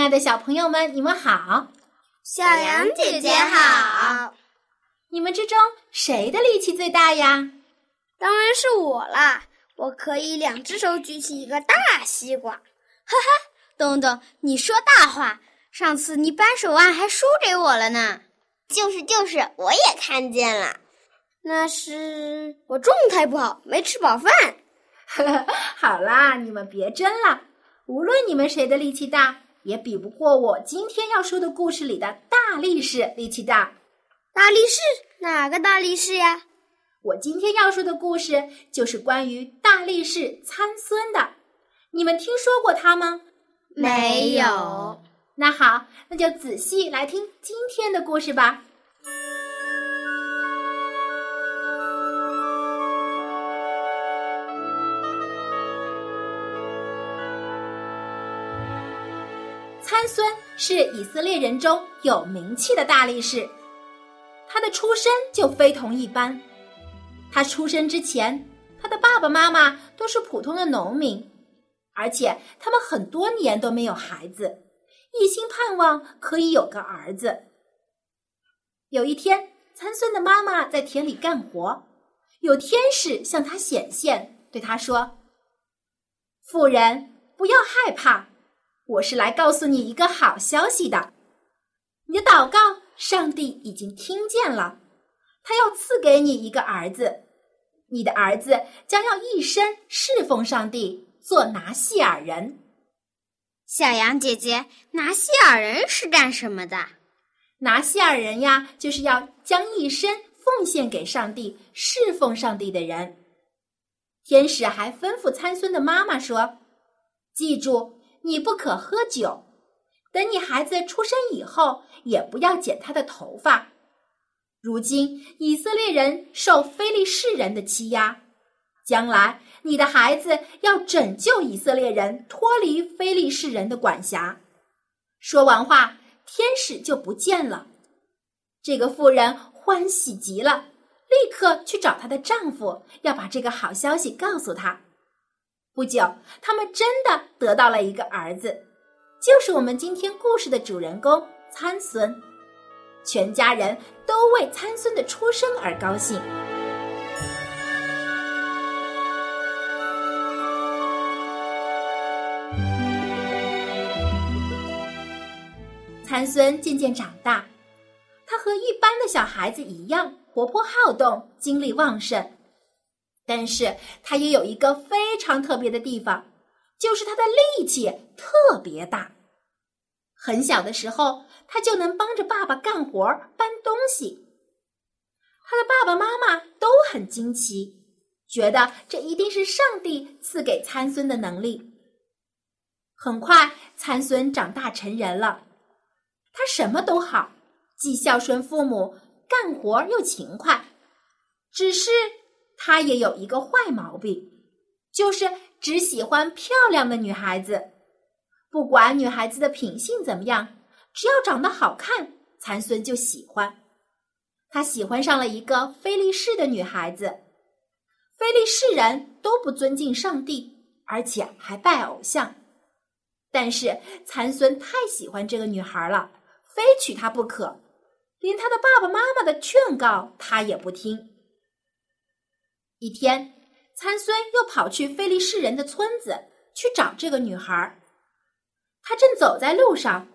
亲爱的小朋友们，你们好！小羊姐姐好！你们之中谁的力气最大呀？当然是我啦！我可以两只手举起一个大西瓜。哈哈，东东，你说大话！上次你扳手腕还输给我了呢。就是就是，我也看见了。那是我状态不好，没吃饱饭。好啦，你们别争了。无论你们谁的力气大。也比不过我今天要说的故事里的大力士力气大。大力士哪个大力士呀？我今天要说的故事就是关于大力士参孙的。你们听说过他吗？没有。那好，那就仔细来听今天的故事吧。是以色列人中有名气的大力士，他的出身就非同一般。他出生之前，他的爸爸妈妈都是普通的农民，而且他们很多年都没有孩子，一心盼望可以有个儿子。有一天，参孙的妈妈在田里干活，有天使向他显现，对他说：“妇人，不要害怕。”我是来告诉你一个好消息的，你的祷告，上帝已经听见了，他要赐给你一个儿子，你的儿子将要一生侍奉上帝，做拿细尔人。小羊姐姐，拿细尔人是干什么的？拿细尔人呀，就是要将一生奉献给上帝、侍奉上帝的人。天使还吩咐参孙的妈妈说：“记住。”你不可喝酒，等你孩子出生以后，也不要剪他的头发。如今以色列人受非利士人的欺压，将来你的孩子要拯救以色列人脱离非利士人的管辖。说完话，天使就不见了。这个妇人欢喜极了，立刻去找她的丈夫，要把这个好消息告诉他。不久，他们真的得到了一个儿子，就是我们今天故事的主人公参孙。全家人都为参孙的出生而高兴。参孙渐渐长大，他和一般的小孩子一样活泼好动，精力旺盛。但是他也有一个非常特别的地方，就是他的力气特别大。很小的时候，他就能帮着爸爸干活搬东西。他的爸爸妈妈都很惊奇，觉得这一定是上帝赐给参孙的能力。很快，参孙长大成人了，他什么都好，既孝顺父母，干活又勤快，只是。他也有一个坏毛病，就是只喜欢漂亮的女孩子，不管女孩子的品性怎么样，只要长得好看，残孙就喜欢。他喜欢上了一个菲利士的女孩子，菲利士人都不尊敬上帝，而且还拜偶像。但是残孙太喜欢这个女孩了，非娶她不可，连他的爸爸妈妈的劝告他也不听。一天，参孙又跑去菲利士人的村子去找这个女孩。他正走在路上，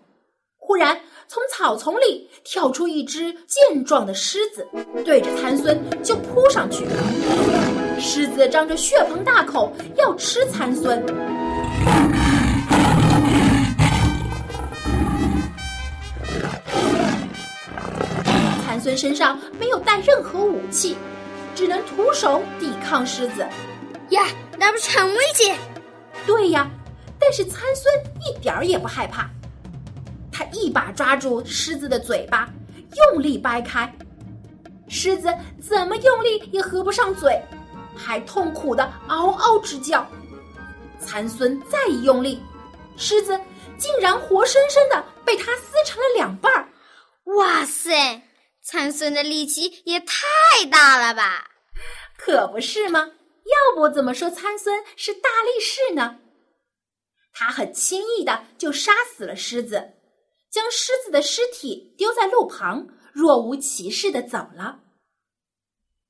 忽然从草丛里跳出一只健壮的狮子，对着参孙就扑上去。狮子张着血盆大口要吃参孙。参孙身上没有带任何武器。只能徒手抵抗狮子，呀，那不是很危险？对呀，但但是参孙一点儿也不害怕，他一把抓住狮子的嘴巴，用力掰开。狮子怎么用力也合不上嘴，还痛苦的嗷嗷直叫。参孙再一用力，狮子竟然活生生的被他撕成了两半儿。哇塞，参孙的力气也太大了吧！可不是吗？要不怎么说参孙是大力士呢？他很轻易的就杀死了狮子，将狮子的尸体丢在路旁，若无其事的走了。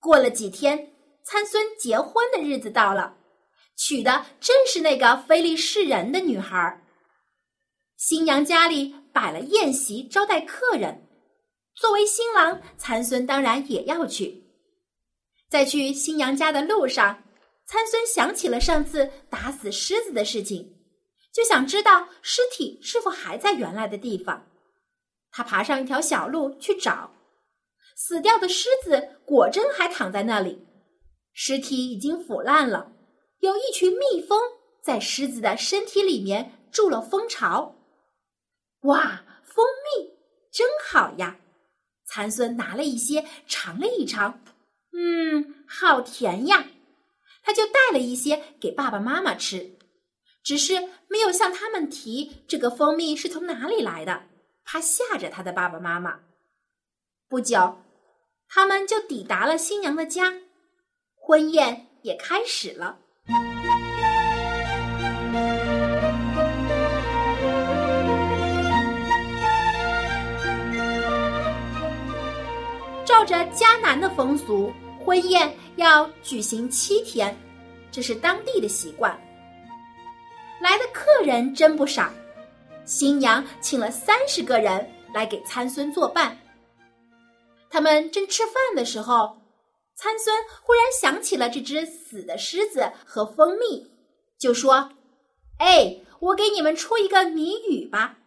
过了几天，参孙结婚的日子到了，娶的正是那个非利士人的女孩。新娘家里摆了宴席招待客人，作为新郎，参孙当然也要去。在去新娘家的路上，参孙想起了上次打死狮子的事情。就想知道尸体是否还在原来的地方。他爬上一条小路去找，死掉的狮子果真还躺在那里，尸体已经腐烂了。有一群蜜蜂在狮子的身体里面筑了蜂巢。哇，蜂蜜真好呀！蚕孙拿了一些尝了一尝，嗯，好甜呀。他就带了一些给爸爸妈妈吃。只是没有向他们提这个蜂蜜是从哪里来的，怕吓着他的爸爸妈妈。不久，他们就抵达了新娘的家，婚宴也开始了。照着迦南的风俗，婚宴要举行七天，这是当地的习惯。来的客人真不少，新娘请了三十个人来给参孙作伴。他们正吃饭的时候，参孙忽然想起了这只死的狮子和蜂蜜，就说：“哎，我给你们出一个谜语吧，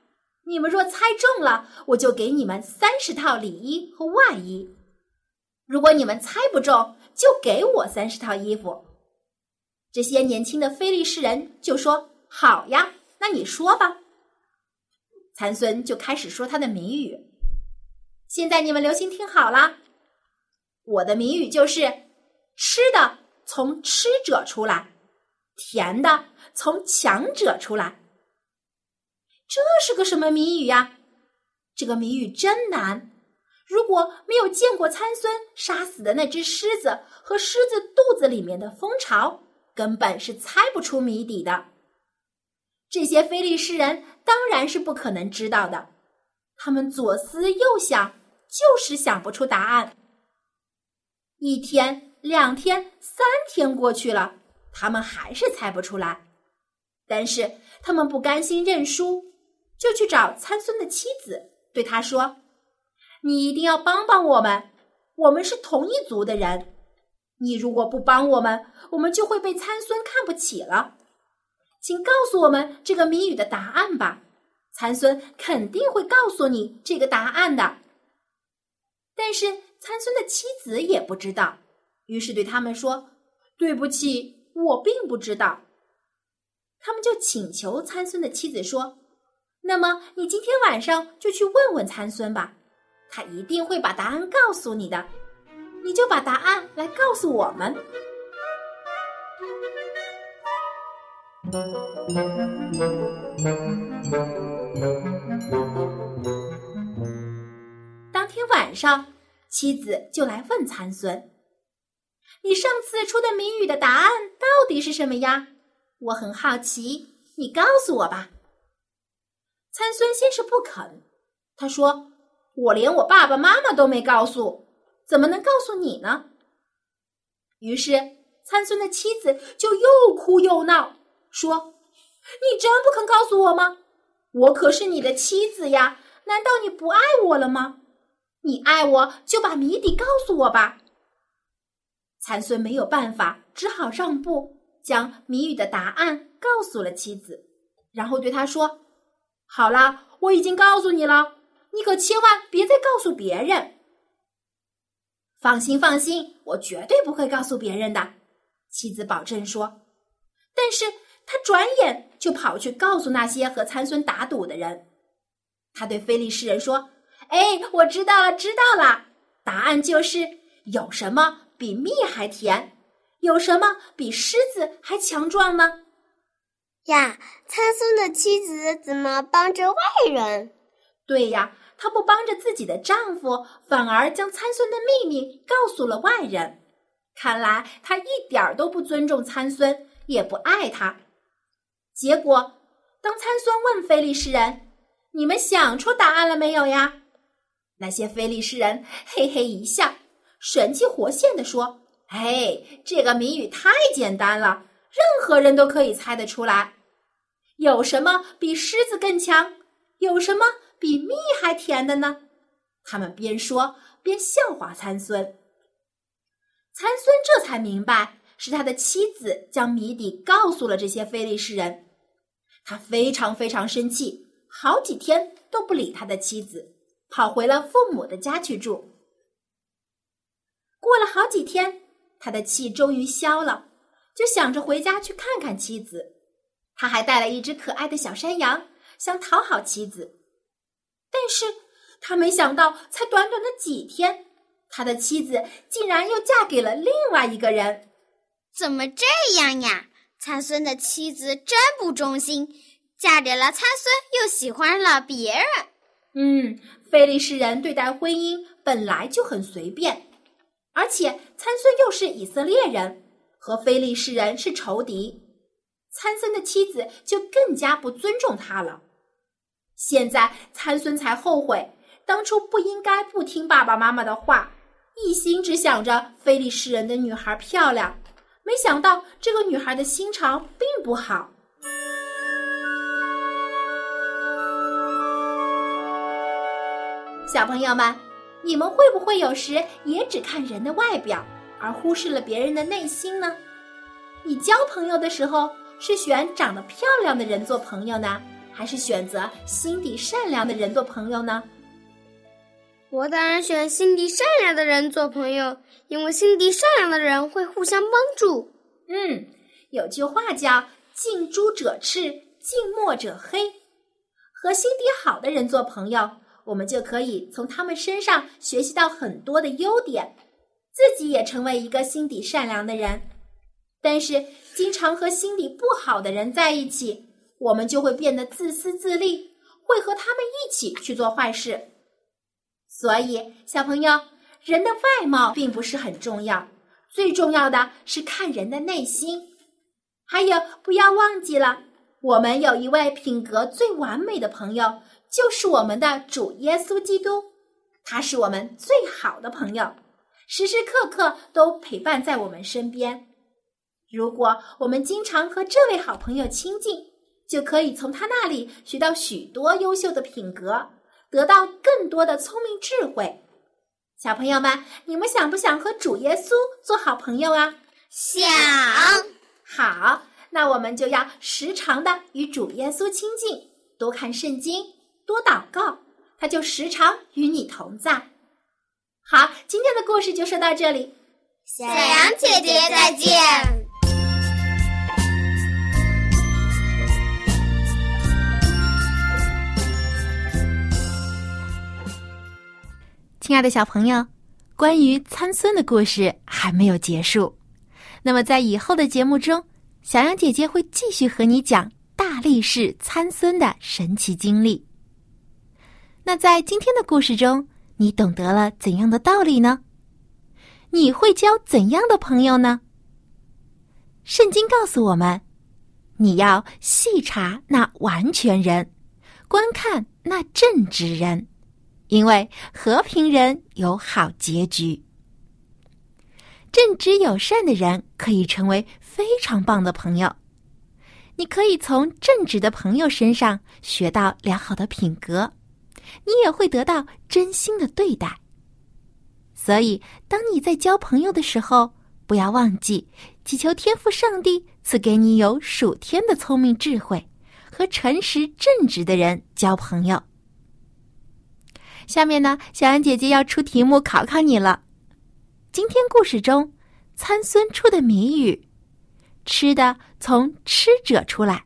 你们若猜中了，我就给你们三十套里衣和外衣；如果你们猜不中，就给我三十套衣服。”这些年轻的非利士人就说。好呀，那你说吧。参孙就开始说他的谜语。现在你们留心听好了，我的谜语就是：吃的从吃者出来，甜的从强者出来。这是个什么谜语呀？这个谜语真难。如果没有见过参孙杀死的那只狮子和狮子肚子里面的蜂巢，根本是猜不出谜底的。这些非利士人当然是不可能知道的，他们左思右想，就是想不出答案。一天、两天、三天过去了，他们还是猜不出来。但是他们不甘心认输，就去找参孙的妻子，对他说：“你一定要帮帮我们，我们是同一族的人。你如果不帮我们，我们就会被参孙看不起了。”请告诉我们这个谜语的答案吧，参孙肯定会告诉你这个答案的。但是参孙的妻子也不知道，于是对他们说：“对不起，我并不知道。”他们就请求参孙的妻子说：“那么你今天晚上就去问问参孙吧，他一定会把答案告诉你的。你就把答案来告诉我们。”当天晚上，妻子就来问参孙：“你上次出的谜语的答案到底是什么呀？我很好奇，你告诉我吧。”参孙先是不肯，他说：“我连我爸爸妈妈都没告诉，怎么能告诉你呢？”于是参孙的妻子就又哭又闹。说：“你真不肯告诉我吗？我可是你的妻子呀！难道你不爱我了吗？你爱我就把谜底告诉我吧。”参孙没有办法，只好让步，将谜语的答案告诉了妻子，然后对他说：“好啦，我已经告诉你了，你可千万别再告诉别人。”放心，放心，我绝对不会告诉别人的。妻子保证说：“但是。”他转眼就跑去告诉那些和参孙打赌的人。他对菲利士人说：“哎，我知道了，知道了。答案就是有什么比蜜还甜，有什么比狮子还强壮呢？”呀，参孙的妻子怎么帮着外人？对呀，她不帮着自己的丈夫，反而将参孙的秘密告诉了外人。看来她一点儿都不尊重参孙，也不爱他。结果，当参孙问非利士人：“你们想出答案了没有呀？”那些菲利士人嘿嘿一笑，神气活现地说：“哎，这个谜语太简单了。”任何人都可以猜得出来，有什么比狮子更强？有什么比蜜还甜的呢？他们边说边笑话参孙。参孙这才明白，是他的妻子将谜底告诉了这些非利士人。他非常非常生气，好几天都不理他的妻子，跑回了父母的家去住。过了好几天，他的气终于消了。就想着回家去看看妻子，他还带了一只可爱的小山羊，想讨好妻子。但是他没想到，才短短的几天，他的妻子竟然又嫁给了另外一个人。怎么这样呀？参孙的妻子真不忠心，嫁给了参孙，又喜欢了别人。嗯，非利士人对待婚姻本来就很随便，而且参孙又是以色列人。和非利士人是仇敌，参孙的妻子就更加不尊重他了。现在参孙才后悔，当初不应该不听爸爸妈妈的话，一心只想着非利士人的女孩漂亮，没想到这个女孩的心肠并不好。小朋友们，你们会不会有时也只看人的外表？而忽视了别人的内心呢？你交朋友的时候是选长得漂亮的人做朋友呢，还是选择心地善良的人做朋友呢？我当然选心地善良的人做朋友，因为心地善良的人会互相帮助。嗯，有句话叫“近朱者赤，近墨者黑”。和心地好的人做朋友，我们就可以从他们身上学习到很多的优点。自己也成为一个心地善良的人，但是经常和心地不好的人在一起，我们就会变得自私自利，会和他们一起去做坏事。所以，小朋友，人的外貌并不是很重要，最重要的是看人的内心。还有，不要忘记了，我们有一位品格最完美的朋友，就是我们的主耶稣基督，他是我们最好的朋友。时时刻刻都陪伴在我们身边。如果我们经常和这位好朋友亲近，就可以从他那里学到许多优秀的品格，得到更多的聪明智慧。小朋友们，你们想不想和主耶稣做好朋友啊？想。好，那我们就要时常的与主耶稣亲近，多看圣经，多祷告，他就时常与你同在。好，今天的故事就说到这里。小羊姐姐再见。亲爱的小朋友，关于参孙的故事还没有结束。那么在以后的节目中，小羊姐姐会继续和你讲大力士参孙的神奇经历。那在今天的故事中。你懂得了怎样的道理呢？你会交怎样的朋友呢？圣经告诉我们，你要细查那完全人，观看那正直人，因为和平人有好结局。正直友善的人可以成为非常棒的朋友。你可以从正直的朋友身上学到良好的品格。你也会得到真心的对待。所以，当你在交朋友的时候，不要忘记祈求天赋上帝赐给你有属天的聪明智慧，和诚实正直的人交朋友。下面呢，小安姐姐要出题目考考你了。今天故事中，参孙出的谜语：吃的从吃者出来，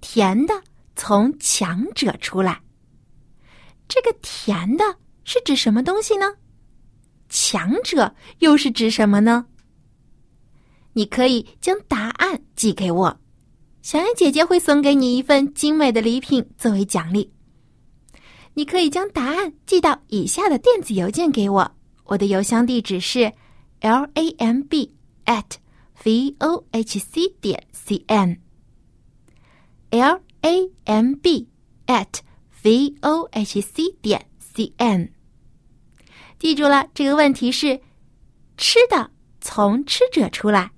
甜的从强者出来。这个甜的是指什么东西呢？强者又是指什么呢？你可以将答案寄给我，小安姐姐会送给你一份精美的礼品作为奖励。你可以将答案寄到以下的电子邮件给我，我的邮箱地址是 l a m b at v o h c 点 c n l a m b at v o h c 点 c n。记住了，这个问题是：吃的从吃者出来，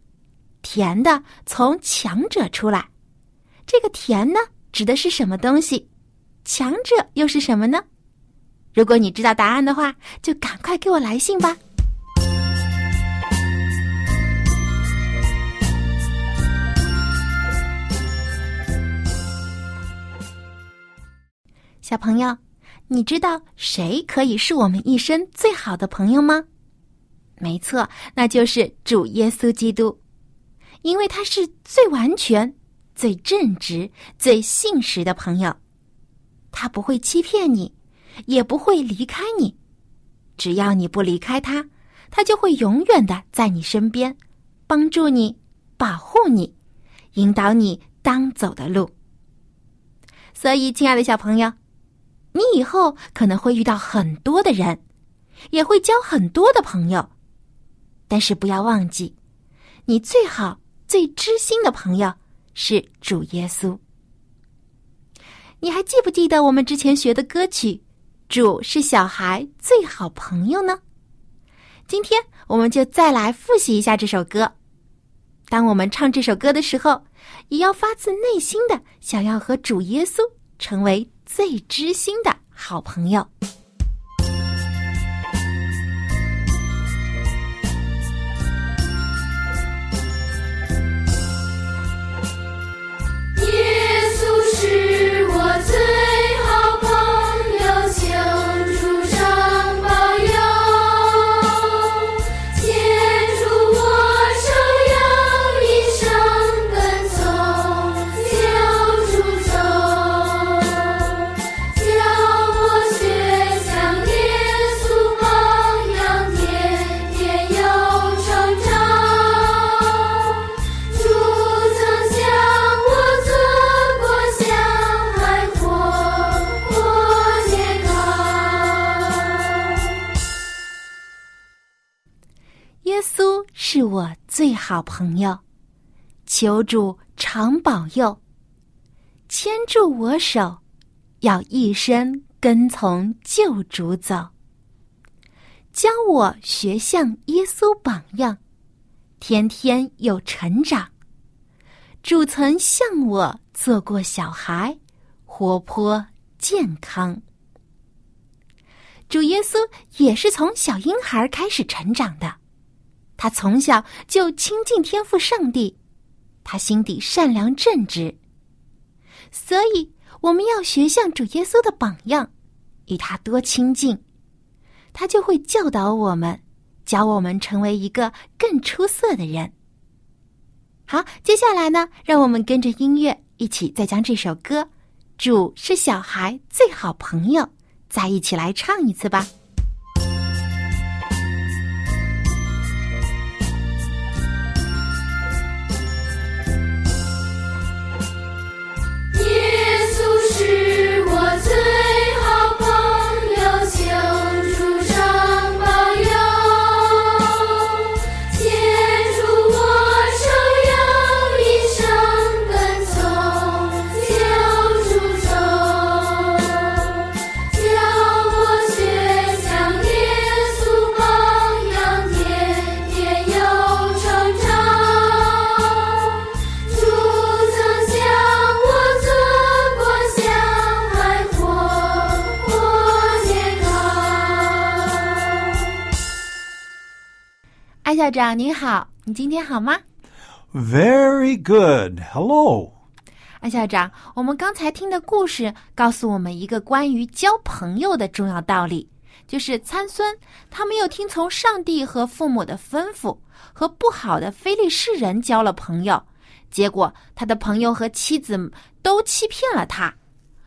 甜的从强者出来。这个甜呢，指的是什么东西？强者又是什么呢？如果你知道答案的话，就赶快给我来信吧。小朋友，你知道谁可以是我们一生最好的朋友吗？没错，那就是主耶稣基督，因为他是最完全、最正直、最信实的朋友。他不会欺骗你，也不会离开你。只要你不离开他，他就会永远的在你身边，帮助你、保护你、引导你当走的路。所以，亲爱的小朋友，你以后可能会遇到很多的人，也会交很多的朋友，但是不要忘记，你最好、最知心的朋友是主耶稣。你还记不记得我们之前学的歌曲《主是小孩最好朋友》呢？今天我们就再来复习一下这首歌。当我们唱这首歌的时候，也要发自内心的想要和主耶稣成为最知心的好朋友。好朋友，求主常保佑，牵住我手，要一生跟从救主走。教我学像耶稣榜样，天天有成长。主曾向我做过小孩，活泼健康。主耶稣也是从小婴孩开始成长的。他从小就亲近天赋上帝，他心底善良正直，所以我们要学像主耶稣的榜样，与他多亲近，他就会教导我们，教我们成为一个更出色的人。好，接下来呢，让我们跟着音乐一起再将这首歌《主是小孩最好朋友》再一起来唱一次吧。校长您好，你今天好吗？Very good. Hello，安校长，我们刚才听的故事告诉我们一个关于交朋友的重要道理，就是参孙他没有听从上帝和父母的吩咐，和不好的非利士人交了朋友，结果他的朋友和妻子都欺骗了他。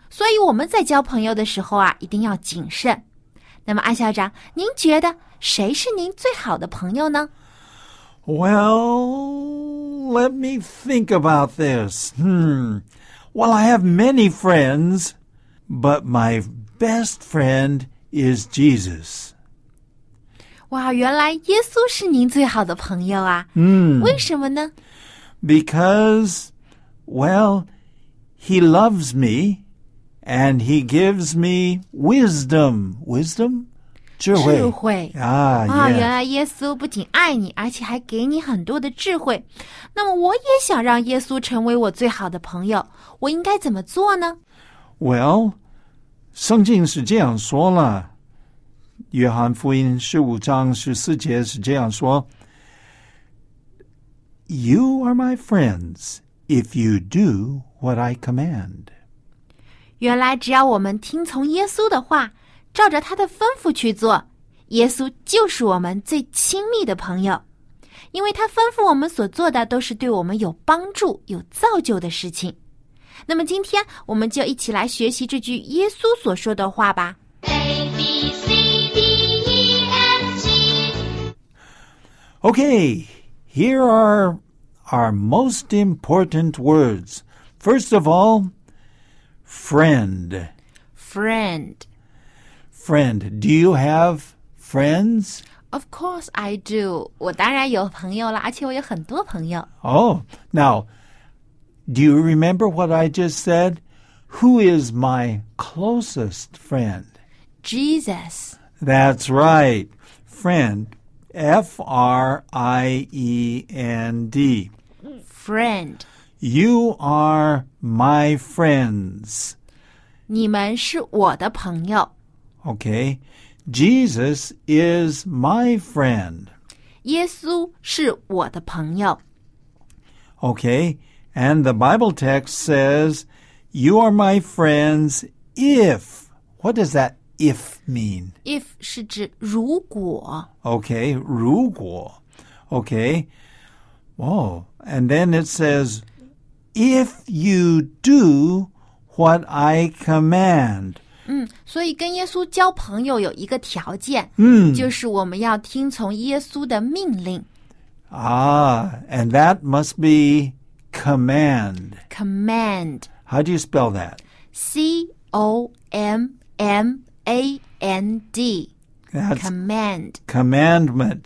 所以我们在交朋友的时候啊，一定要谨慎。那么，安校长，您觉得谁是您最好的朋友呢？Well, let me think about this. Hmm. Well, I have many friends, but my best friend is Jesus. 哇，原来耶稣是您最好的朋友啊！ Hmm. 为什么呢？ Because, well, he loves me and he gives me wisdom. Wisdom? 智慧.智慧 Ah, 啊，原来耶稣不仅爱你，而且还给你很多的智慧。那么，我也想让耶稣成为我最好的朋友，我应该怎么做呢？Well, 圣经是这样说了，约翰福音十五章十四节是这样说：“You are my friends if you do what I command。原来，只要我们听从耶稣的话，照着他的吩咐去做，耶稣就是我们最亲密的朋友，因为他吩咐我们所做的都是对我们有帮助、有造就的事情。那么，今天我们就一起来学习这句耶稣所说的话吧。A B C D E F G Okay, here are our most important words. First of all, friend. Friend, Friend. Do you have friends? of course I do。我当然有朋友了，而且我有很多朋友。 Oh, now, do you remember what I just said? Who is my closest friend? Jesus, That's right. Friend. F R I E N D. friend， You are my friends. 你们是我的朋友。 Okay. Jesus is my friend. 耶稣是我的朋友。 Okay. And the Bible text says, You are my friends if. What does that if mean? If 是指如果， Okay. 如果. Okay. Oh. And then it says, If you do what I command. 嗯，所以跟耶稣交朋友有一个条件，嗯就是我们要听从耶稣的命令 Ah, and that must be command. ，command。 How do you spell that? C O M M A N D That's command。 commandment.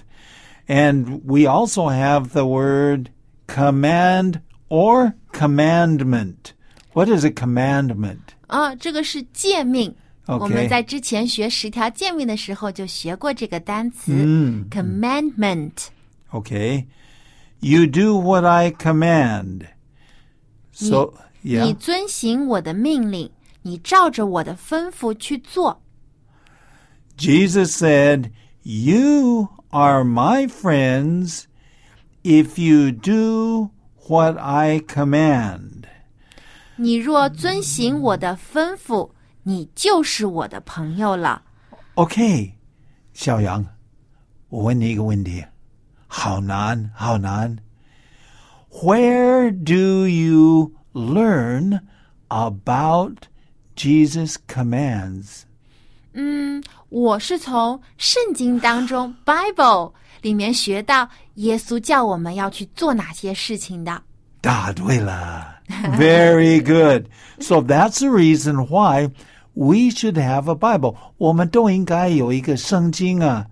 And we also have the word command or commandment. What is a commandment? 啊，这个是诫命。 OK 我们在之前学十条诫命的时候就学过这个单词、嗯 commandment。 Okay. You do what I command. So, 你 yeah. 遵行我的命令，你照着我的吩咐去做。 Jesus said, You are my friends if you do what I command. 你若遵行我的吩咐， 你就是我的朋友了。 OK，小杨，我问你一个问题，好难，好难。Where do you learn about Jesus' commands? 嗯，我是从圣经当中 Bible 里面学到耶稣叫我们要去做哪些事情的。答对了。Very good. So that's the reason why we should have a Bible. 我们都应该有一个圣经啊。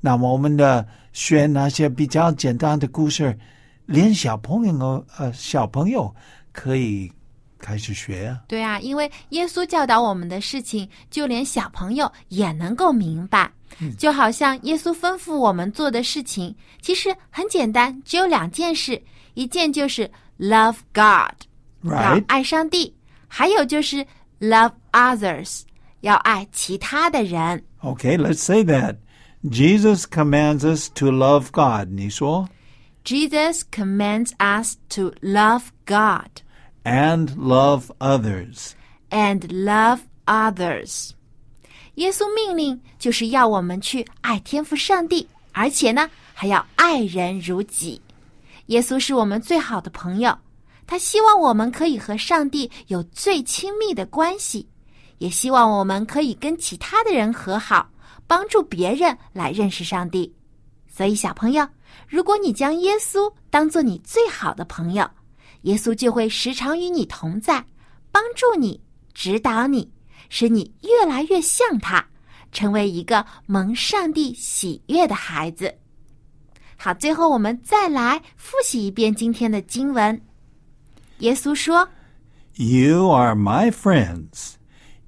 那么我们的学那些比较简单的故事，连小朋友呃小朋友可以开始学啊。对啊，因为耶稣教导我们的事情，就连小朋友也能够明白。就好像耶稣吩咐我们做的事情，其实很简单，只有两件事，一件就是 love God，要 Right? 爱上帝；还有就是 love others，要爱其他的人。 Okay, let's say that. Jesus commands us to love God. 你说 Jesus commands us to love God and love others. and love others。耶稣命令就是要我们去爱天父上帝，而且呢还要爱人如己。耶稣是我们最好的朋友， 他希望我们可以和上帝有最亲密的关系，也希望我们可以跟其他的人和好，帮助别人来认识上帝。所以，小朋友，如果你将耶稣当做你最好的朋友，耶稣就会时常与你同在，帮助你、指导你，使你越来越像他，成为一个蒙上帝喜悦的孩子。好，最后我们再来复习一遍今天的经文。耶稣说 You are my friends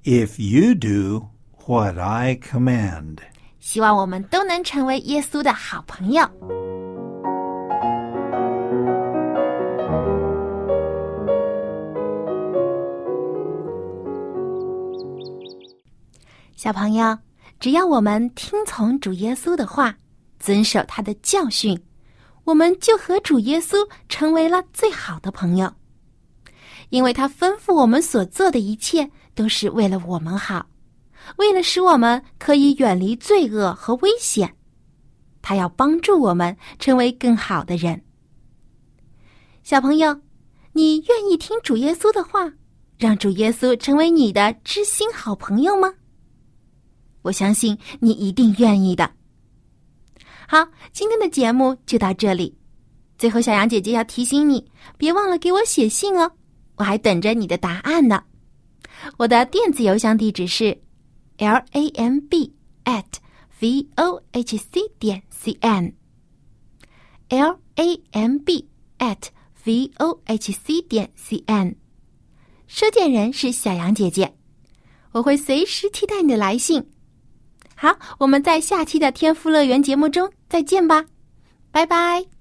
if you do what I command.：“ 希望我们都能成为耶稣的好朋友。”小朋友，只要我们听从主耶稣的话，遵守他的教训，我们就和主耶稣成为了最好的朋友。因为他吩咐我们所做的一切都是为了我们好，为了使我们可以远离罪恶和危险。他要帮助我们成为更好的人。小朋友，你愿意听主耶稣的话，让主耶稣成为你的知心好朋友吗？我相信你一定愿意的。好，今天的节目就到这里。最后，小杨姐姐要提醒你，别忘了给我写信哦，我还等着你的答案呢。我的电子邮箱地址是 l a m b at v o h c 点 c n l a m b at v o h c 点 c n。收件人是小杨姐姐，我会随时期待你的来信。好，我们在下期的天赋乐园节目中再见吧，拜拜。